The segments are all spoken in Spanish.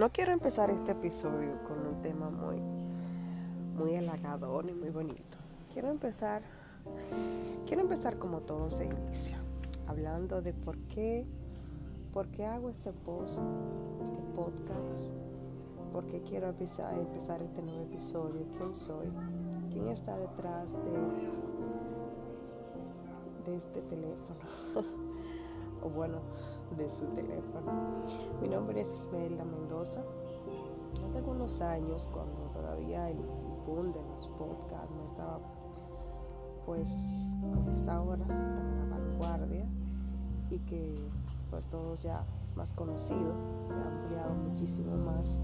no quiero empezar este episodio con un tema muy, muy halagador y muy bonito. Quiero empezar, quiero empezar como todo se inicia, hablando de por qué, por qué hago este post, este podcast, por qué quiero empezar, empezar este nuevo episodio, quién soy, quién está detrás de, de este teléfono, o bueno, de su teléfono. Mi nombre es Ismaelda Mendoza. Hace algunos años, cuando todavía el boom de los podcasts no estaba pues como está ahora, la vanguardia y que pues todos ya es más conocido, se ha ampliado muchísimo más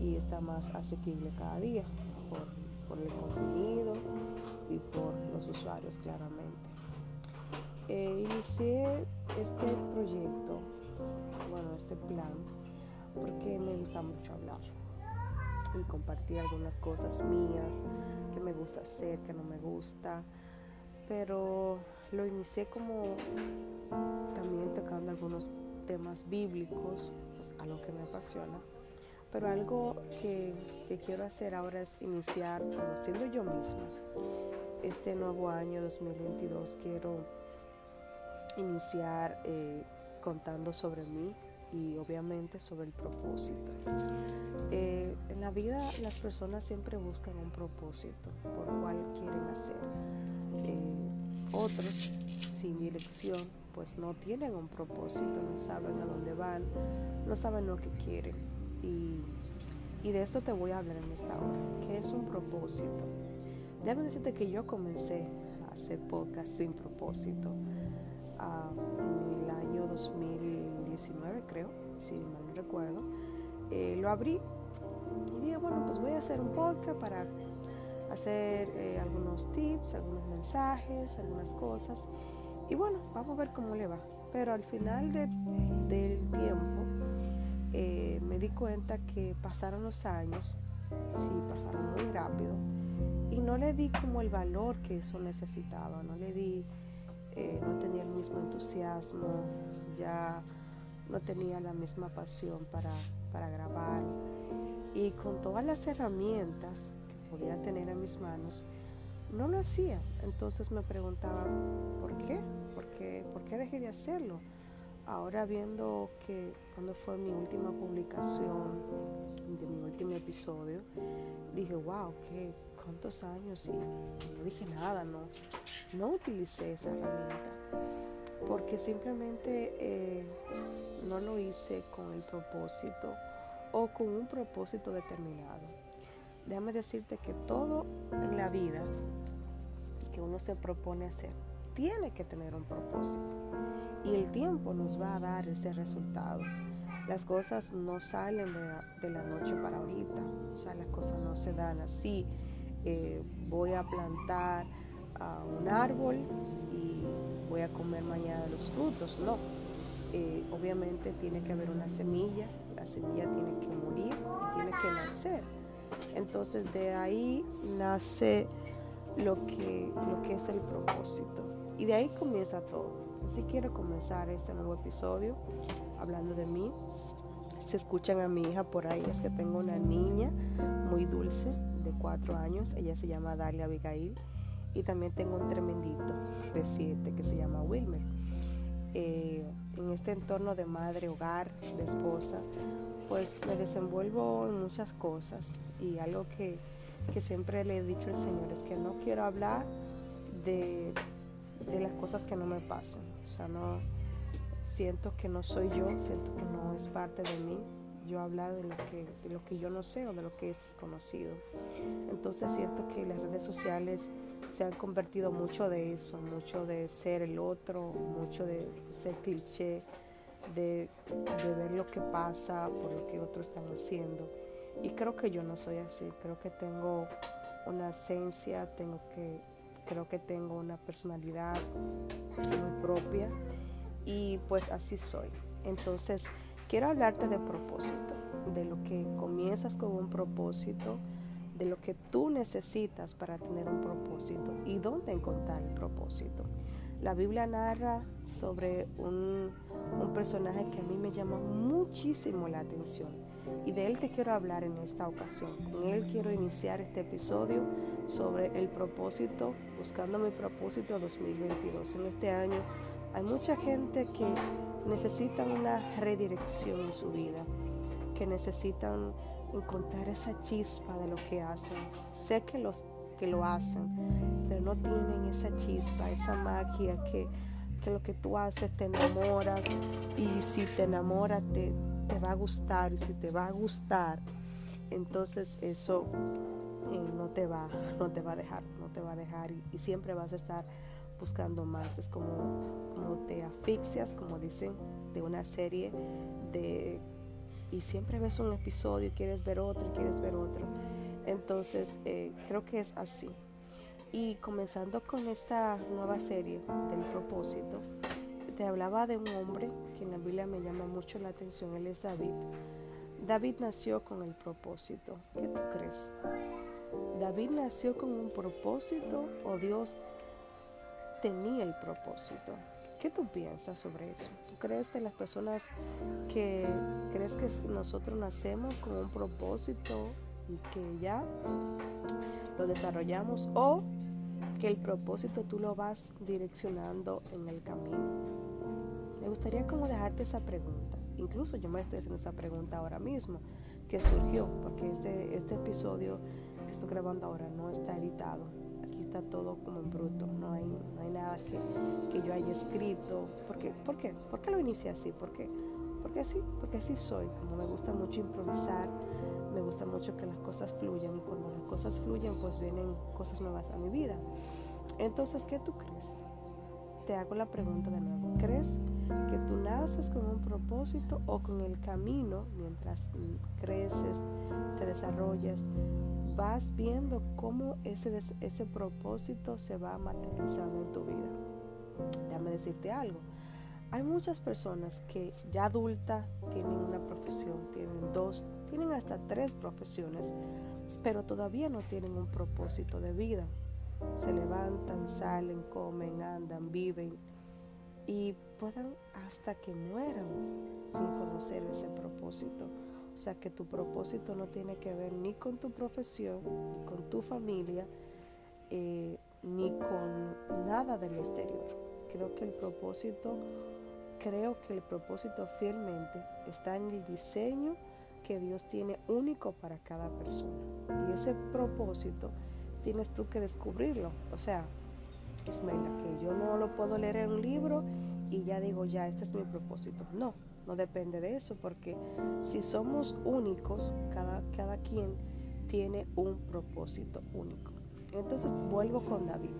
y está más asequible cada día por, por el contenido y por los usuarios claramente. Eh, inicié este proyecto, bueno, este plan, porque me gusta mucho hablar y compartir algunas cosas mías que me gusta hacer, que no me gusta, pero lo inicié como también tocando algunos temas bíblicos, pues, a que me apasiona. Pero algo que, que quiero hacer ahora es iniciar siendo yo misma. Este nuevo año 2022 quiero iniciar eh, contando sobre mí y obviamente sobre el propósito. Eh, en la vida las personas siempre buscan un propósito por cual quieren hacer. Eh, otros sin dirección pues no tienen un propósito, no saben a dónde van, no saben lo que quieren. Y, y de esto te voy a hablar en esta hora, que es un propósito. Déjame decirte que yo comencé a hacer podcast sin propósito en el año 2019, creo, si mal no recuerdo, eh, lo abrí y dije, bueno, pues voy a hacer un podcast para hacer eh, algunos tips, algunos mensajes, algunas cosas. Y bueno, vamos a ver cómo le va. Pero al final del tiempo eh, me di cuenta que pasaron los años, sí, pasaron muy rápido, y no le di como el valor que eso necesitaba, no le di mismo entusiasmo, ya no tenía la misma pasión para, para grabar. Y con todas las herramientas que podía tener en mis manos, no lo hacía. Entonces me preguntaba, ¿por qué? ¿Por qué, ¿Por qué dejé de hacerlo? Ahora viendo que cuando fue mi última publicación de mi último episodio, dije, wow, qué, cuántos años y no dije nada, no, no utilicé esa herramienta porque simplemente eh, no lo hice con el propósito o con un propósito determinado. Déjame decirte que todo en la vida que uno se propone hacer tiene que tener un propósito y el tiempo nos va a dar ese resultado. Las cosas no salen de la, de la noche para ahorita, o sea, las cosas no se dan así eh, voy a plantar un árbol y voy a comer mañana los frutos. No, eh, obviamente tiene que haber una semilla, la semilla tiene que morir, tiene que nacer. Entonces de ahí nace lo que, lo que es el propósito. Y de ahí comienza todo. Así quiero comenzar este nuevo episodio hablando de mí. Se escuchan a mi hija por ahí, es que tengo una niña muy dulce, cuatro años, ella se llama Dalia Abigail, y también tengo un tremendito de siete que se llama Wilmer. Eh, en este entorno de madre, hogar, de esposa, pues me desenvuelvo en muchas cosas y algo que, que siempre le he dicho al Señor es que no quiero hablar de, de las cosas que no me pasan. O sea, no siento que no soy yo, siento que no es parte de mí, yo hablar de lo que, de lo que yo no sé o de lo que es desconocido. Entonces siento que las redes sociales se han convertido mucho de eso, mucho de ser el otro, mucho de ser cliché, de, de ver lo que pasa por lo que otros están haciendo. Y creo que yo no soy así, creo que tengo una esencia, tengo que, creo que tengo una personalidad muy propia y pues así soy. Entonces, Quiero hablarte de propósito, de lo que comienzas con un propósito, de lo que tú necesitas para tener un propósito y dónde encontrar el propósito. La Biblia narra sobre un, un personaje que a mí me llama muchísimo la atención y de él te quiero hablar en esta ocasión. Con él quiero iniciar este episodio sobre el propósito, buscando mi propósito 2022. En este año hay mucha gente que necesita una redirección en su vida, que necesitan encontrar esa chispa de lo que hacen. Sé que los que lo hacen, pero no tienen esa chispa, esa magia que, que lo que tú haces te enamoras y si te enamoras te, te va a gustar. Y si te va a gustar, entonces eso eh, no te va, no te va a dejar, no te va a dejar. Y, siempre vas a estar buscando más. Es como, como te asfixias, como dicen, de una serie de y siempre ves un episodio quieres ver otro quieres ver otro. Entonces eh, creo que es así. Y comenzando con esta nueva serie del propósito, te hablaba de un hombre que en la Biblia me llama mucho la atención, él es David. David nació con el propósito. ¿Qué tú crees? ¿David nació con un propósito o Dios tenía el propósito? ¿Qué tú piensas sobre eso? ¿Tú crees que las personas que crees que nosotros nacemos con un propósito y que ya lo desarrollamos o que el propósito tú lo vas direccionando en el camino? Me gustaría como dejarte esa pregunta. Incluso yo me estoy haciendo esa pregunta ahora mismo, que surgió, porque este, este episodio que estoy grabando ahora no está editado. Está todo como en bruto, no hay, no hay nada que, que yo haya escrito. ¿Por qué? ¿Por qué? ¿Por qué lo inicié así? ¿Por qué? Porque así, porque así soy. Como me gusta mucho improvisar, me gusta mucho que las cosas fluyan y cuando las cosas fluyen pues vienen cosas nuevas a mi vida. Entonces, ¿qué tú crees? te hago la pregunta de nuevo. ¿Crees que tú naces con un propósito o con el camino mientras creces, te desarrollas, vas viendo cómo ese, ese propósito se va materializando en tu vida? Déjame decirte algo. Hay muchas personas que ya adulta tienen una profesión, tienen dos, tienen hasta tres profesiones, pero todavía no tienen un propósito de vida se levantan, salen, comen, andan, viven y puedan hasta que mueran sin conocer ese propósito. O sea que tu propósito no tiene que ver ni con tu profesión, ni con tu familia, eh, ni con nada del exterior. Creo que el propósito, creo que el propósito fielmente está en el diseño que Dios tiene único para cada persona. Y ese propósito tienes tú que descubrirlo. O sea, Ismaela, que yo no lo puedo leer en un libro y ya digo, ya, este es mi propósito. No, no depende de eso, porque si somos únicos, cada, cada quien tiene un propósito único. Entonces vuelvo con David.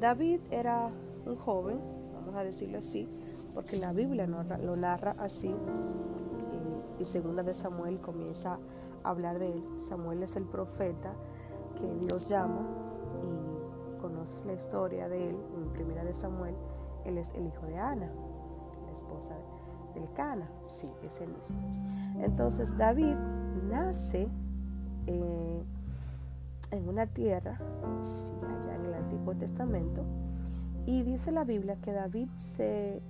David era un joven, vamos a decirlo así, porque la Biblia lo narra así. Y, y segunda de Samuel comienza a hablar de él. Samuel es el profeta que Dios llama y conoces la historia de él en Primera de Samuel, él es el hijo de Ana, la esposa del Cana, sí, es el mismo. Entonces David nace eh, en una tierra, allá en el Antiguo Testamento, y dice la Biblia que David se,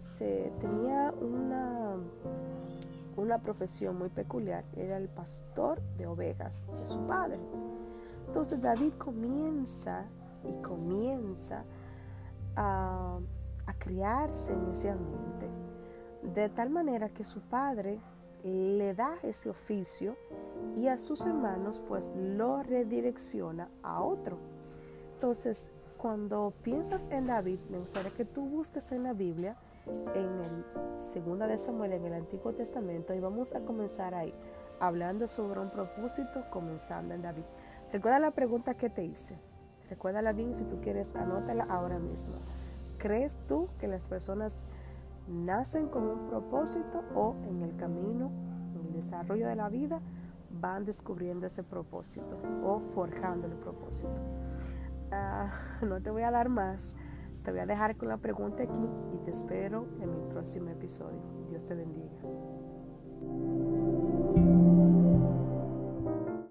se tenía una, una profesión muy peculiar, era el pastor de ovejas de su padre. Entonces David comienza y comienza a, criarse en de tal manera que su padre le da ese oficio y a sus hermanos pues lo redirecciona a otro. Entonces, cuando piensas en David, me gustaría que tú busques en la Biblia, en el segunda de Samuel, en el Antiguo Testamento, y vamos a comenzar ahí, hablando sobre un propósito, comenzando en David. Recuerda la pregunta que te hice. Recuérdala bien si tú quieres, anótala ahora mismo. ¿Crees tú que las personas nacen con un propósito o en el camino, en el desarrollo de la vida, van descubriendo ese propósito o forjando el propósito? Ah, no te voy a dar más. Te voy a dejar con la pregunta aquí y te espero en mi próximo episodio. Dios te bendiga.